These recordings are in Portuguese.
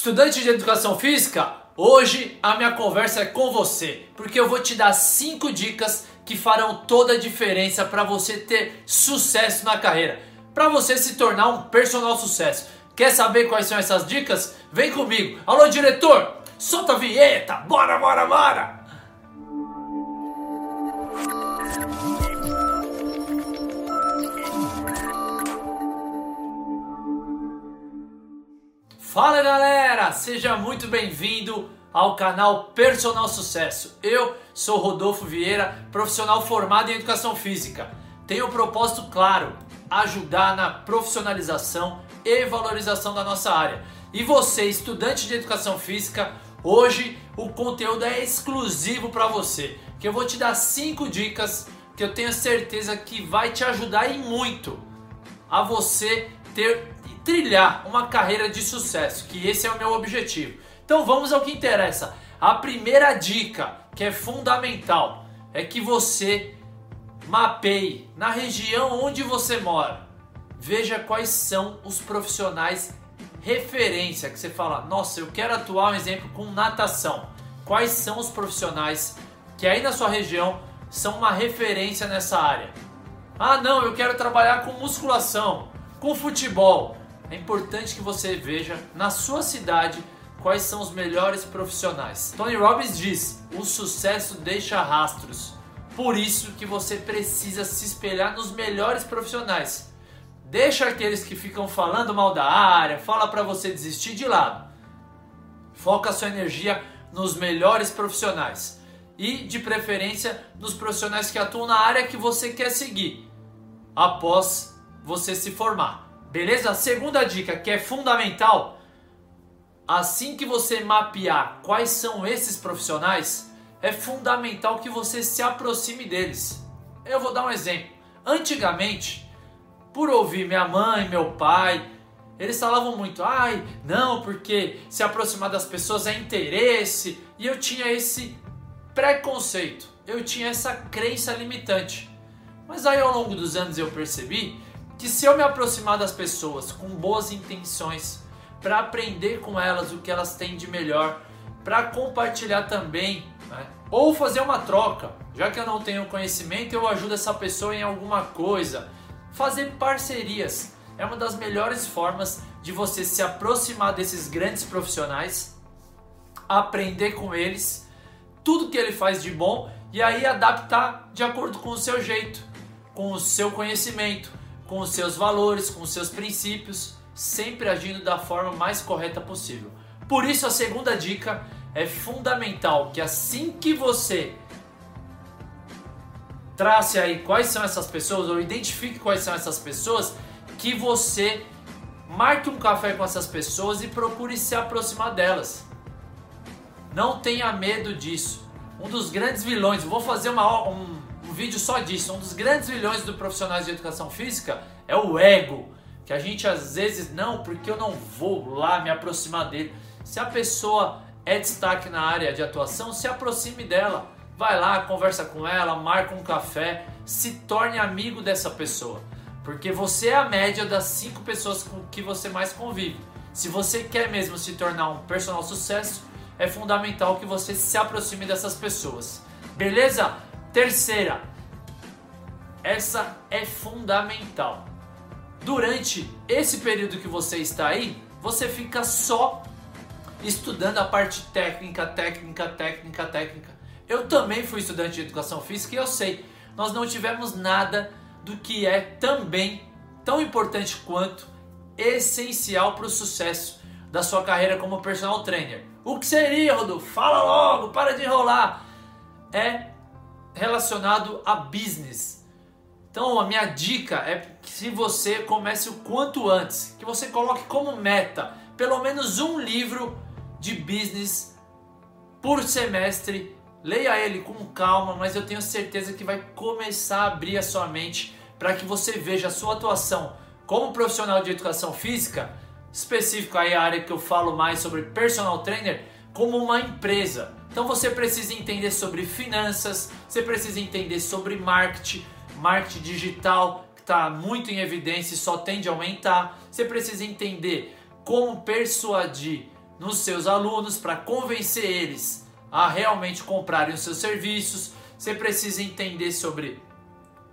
Estudante de educação física, hoje a minha conversa é com você, porque eu vou te dar 5 dicas que farão toda a diferença para você ter sucesso na carreira, para você se tornar um personal sucesso. Quer saber quais são essas dicas? Vem comigo. Alô diretor, solta a vinheta. Bora, bora, bora. Fala galera, seja muito bem-vindo ao canal Personal Sucesso. Eu sou Rodolfo Vieira, profissional formado em educação física. Tenho um propósito claro: ajudar na profissionalização e valorização da nossa área. E você, estudante de educação física, hoje o conteúdo é exclusivo para você, que eu vou te dar cinco dicas que eu tenho certeza que vai te ajudar e muito a você ter trilhar uma carreira de sucesso, que esse é o meu objetivo. Então vamos ao que interessa. A primeira dica, que é fundamental, é que você mapeie na região onde você mora. Veja quais são os profissionais referência que você fala, nossa, eu quero atuar um exemplo com natação. Quais são os profissionais que aí na sua região são uma referência nessa área? Ah, não, eu quero trabalhar com musculação, com futebol. É importante que você veja na sua cidade quais são os melhores profissionais. Tony Robbins diz: "O sucesso deixa rastros". Por isso que você precisa se espelhar nos melhores profissionais. Deixa aqueles que ficam falando mal da área, fala para você desistir de lado. Foca sua energia nos melhores profissionais e, de preferência, nos profissionais que atuam na área que você quer seguir após você se formar. Beleza? Segunda dica que é fundamental: assim que você mapear quais são esses profissionais, é fundamental que você se aproxime deles. Eu vou dar um exemplo. Antigamente, por ouvir minha mãe, meu pai, eles falavam muito, ai, não, porque se aproximar das pessoas é interesse, e eu tinha esse preconceito, eu tinha essa crença limitante. Mas aí ao longo dos anos eu percebi que se eu me aproximar das pessoas com boas intenções, para aprender com elas o que elas têm de melhor, para compartilhar também, né? ou fazer uma troca, já que eu não tenho conhecimento, eu ajudo essa pessoa em alguma coisa. Fazer parcerias é uma das melhores formas de você se aproximar desses grandes profissionais, aprender com eles, tudo que ele faz de bom e aí adaptar de acordo com o seu jeito, com o seu conhecimento com os seus valores, com os seus princípios, sempre agindo da forma mais correta possível. Por isso, a segunda dica é fundamental que assim que você trace aí quais são essas pessoas ou identifique quais são essas pessoas, que você marque um café com essas pessoas e procure se aproximar delas. Não tenha medo disso. Um dos grandes vilões, vou fazer uma, um, vídeo só disso. Um dos grandes vilões do profissionais de educação física é o ego. Que a gente às vezes, não, porque eu não vou lá me aproximar dele. Se a pessoa é destaque na área de atuação, se aproxime dela. Vai lá, conversa com ela, marca um café, se torne amigo dessa pessoa. Porque você é a média das cinco pessoas com que você mais convive. Se você quer mesmo se tornar um personal sucesso, é fundamental que você se aproxime dessas pessoas. Beleza? Terceira, essa é fundamental. Durante esse período que você está aí, você fica só estudando a parte técnica, técnica, técnica, técnica. Eu também fui estudante de educação física e eu sei, nós não tivemos nada do que é também tão importante quanto essencial para o sucesso da sua carreira como personal trainer. O que seria, Rodolfo? Fala logo, para de enrolar. É relacionado a business. Então a minha dica é que se você comece o quanto antes, que você coloque como meta pelo menos um livro de business por semestre. Leia ele com calma, mas eu tenho certeza que vai começar a abrir a sua mente para que você veja a sua atuação como profissional de educação física, específico aí a área que eu falo mais sobre personal trainer, como uma empresa. Então você precisa entender sobre finanças, você precisa entender sobre marketing, marketing digital que está muito em evidência e só tende a aumentar. Você precisa entender como persuadir nos seus alunos para convencer eles a realmente comprarem os seus serviços. Você precisa entender sobre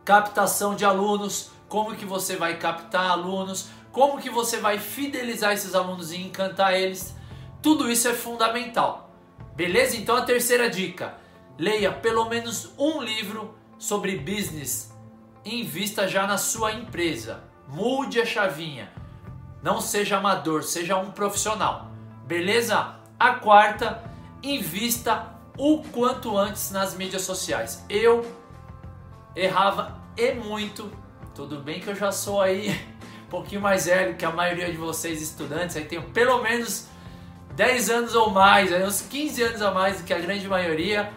captação de alunos, como que você vai captar alunos, como que você vai fidelizar esses alunos e encantar eles. Tudo isso é fundamental. Beleza? Então a terceira dica: leia pelo menos um livro sobre business. Invista já na sua empresa. Mude a chavinha. Não seja amador, seja um profissional. Beleza? A quarta, invista o quanto antes nas mídias sociais. Eu errava e muito. Tudo bem que eu já sou aí um pouquinho mais velho que a maioria de vocês estudantes, aí tenho pelo menos 10 anos ou mais, aí uns 15 anos a mais do que a grande maioria.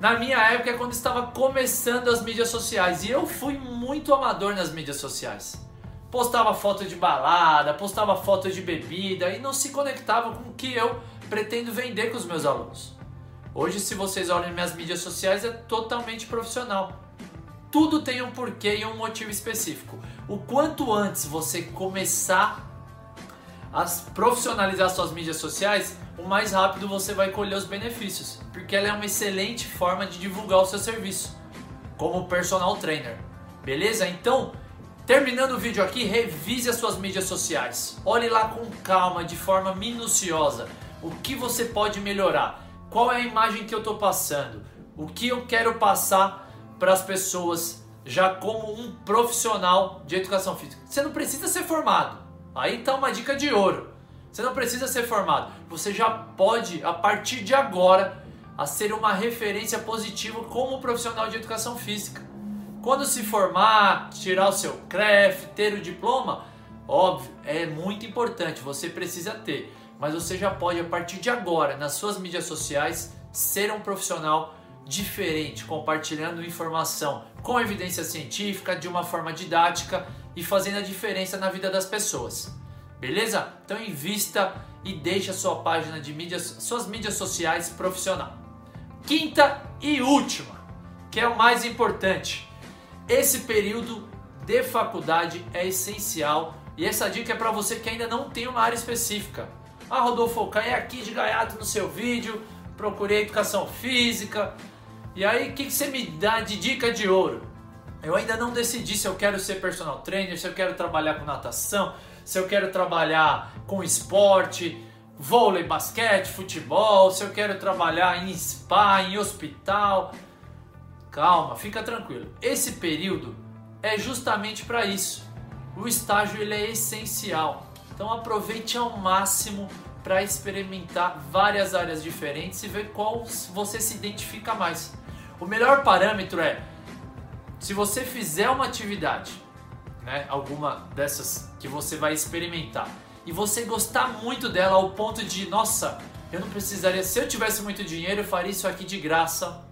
Na minha época é quando estava começando as mídias sociais e eu fui muito amador nas mídias sociais. Postava foto de balada, postava foto de bebida e não se conectava com o que eu pretendo vender com os meus alunos. Hoje, se vocês olham minhas mídias sociais, é totalmente profissional. Tudo tem um porquê e um motivo específico. O quanto antes você começar a profissionalizar suas mídias sociais, o mais rápido você vai colher os benefícios, porque ela é uma excelente forma de divulgar o seu serviço como personal trainer. Beleza? Então, terminando o vídeo aqui, revise as suas mídias sociais. Olhe lá com calma, de forma minuciosa, o que você pode melhorar. Qual é a imagem que eu estou passando? O que eu quero passar para as pessoas já como um profissional de educação física? Você não precisa ser formado. Aí está uma dica de ouro. Você não precisa ser formado. Você já pode, a partir de agora, a ser uma referência positiva como profissional de educação física. Quando se formar, tirar o seu CREF, ter o diploma, óbvio, é muito importante, você precisa ter. Mas você já pode, a partir de agora, nas suas mídias sociais, ser um profissional diferente, compartilhando informação com evidência científica, de uma forma didática e fazendo a diferença na vida das pessoas. Beleza? Então invista e deixe a sua página de mídias, suas mídias sociais profissional. Quinta e última, que é o mais importante. Esse período de faculdade é essencial e essa dica é para você que ainda não tem uma área específica. Ah, Rodolfo, caí aqui de gaiato no seu vídeo, procurei educação física. E aí, o que, que você me dá de dica de ouro? Eu ainda não decidi se eu quero ser personal trainer, se eu quero trabalhar com natação, se eu quero trabalhar com esporte, vôlei, basquete, futebol, se eu quero trabalhar em spa, em hospital. Calma, fica tranquilo. Esse período é justamente para isso. O estágio ele é essencial. Então aproveite ao máximo para experimentar várias áreas diferentes e ver qual você se identifica mais. O melhor parâmetro é se você fizer uma atividade, né, alguma dessas que você vai experimentar, e você gostar muito dela ao ponto de, nossa, eu não precisaria, se eu tivesse muito dinheiro, eu faria isso aqui de graça.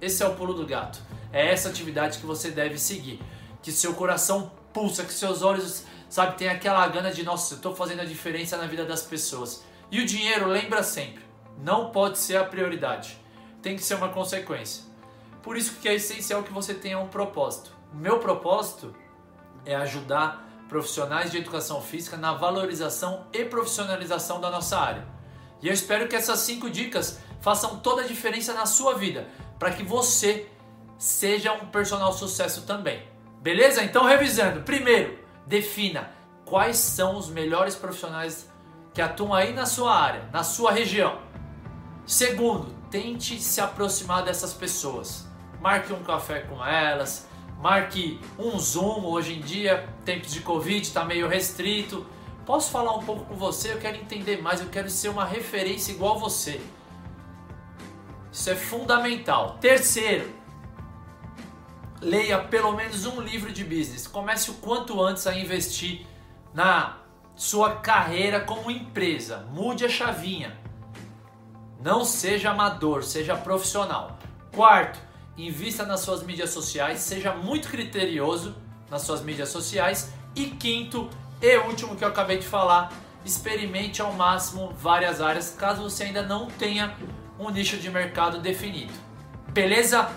Esse é o pulo do gato. É essa atividade que você deve seguir. Que seu coração pulsa, que seus olhos, sabe, tem aquela gana de, nossa, eu estou fazendo a diferença na vida das pessoas. E o dinheiro, lembra sempre, não pode ser a prioridade. Tem que ser uma consequência. Por isso que é essencial que você tenha um propósito. O meu propósito é ajudar profissionais de educação física na valorização e profissionalização da nossa área. E eu espero que essas cinco dicas façam toda a diferença na sua vida, para que você seja um personal sucesso também. Beleza? Então, revisando. Primeiro, defina quais são os melhores profissionais que atuam aí na sua área, na sua região. Segundo, tente se aproximar dessas pessoas marque um café com elas, marque um Zoom. Hoje em dia, tempos de Covid, está meio restrito. Posso falar um pouco com você? Eu quero entender mais, eu quero ser uma referência igual você. Isso é fundamental. Terceiro, leia pelo menos um livro de business. Comece o quanto antes a investir na sua carreira como empresa. Mude a chavinha. Não seja amador, seja profissional. Quarto, invista nas suas mídias sociais, seja muito criterioso nas suas mídias sociais. E quinto e último que eu acabei de falar, experimente ao máximo várias áreas, caso você ainda não tenha um nicho de mercado definido. Beleza?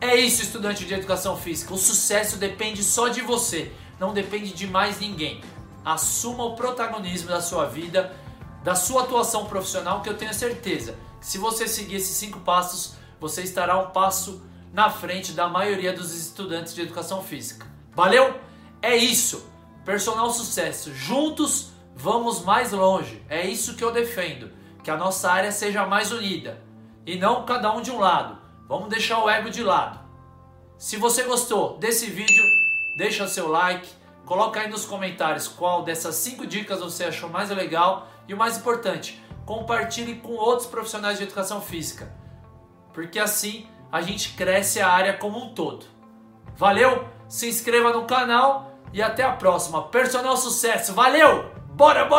É isso, estudante de educação física. O sucesso depende só de você, não depende de mais ninguém. Assuma o protagonismo da sua vida, da sua atuação profissional que eu tenho certeza que se você seguir esses cinco passos, você estará um passo na frente da maioria dos estudantes de educação física. Valeu? É isso. Personal sucesso. Juntos vamos mais longe. É isso que eu defendo. Que a nossa área seja mais unida e não cada um de um lado. Vamos deixar o ego de lado. Se você gostou desse vídeo, deixa seu like, coloca aí nos comentários qual dessas cinco dicas você achou mais legal e o mais importante, compartilhe com outros profissionais de educação física, porque assim a gente cresce a área como um todo. Valeu? Se inscreva no canal e até a próxima. Personal sucesso. Valeu! Bora, bora!